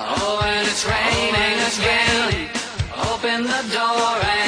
Oh, and it's raining again. Open the door and.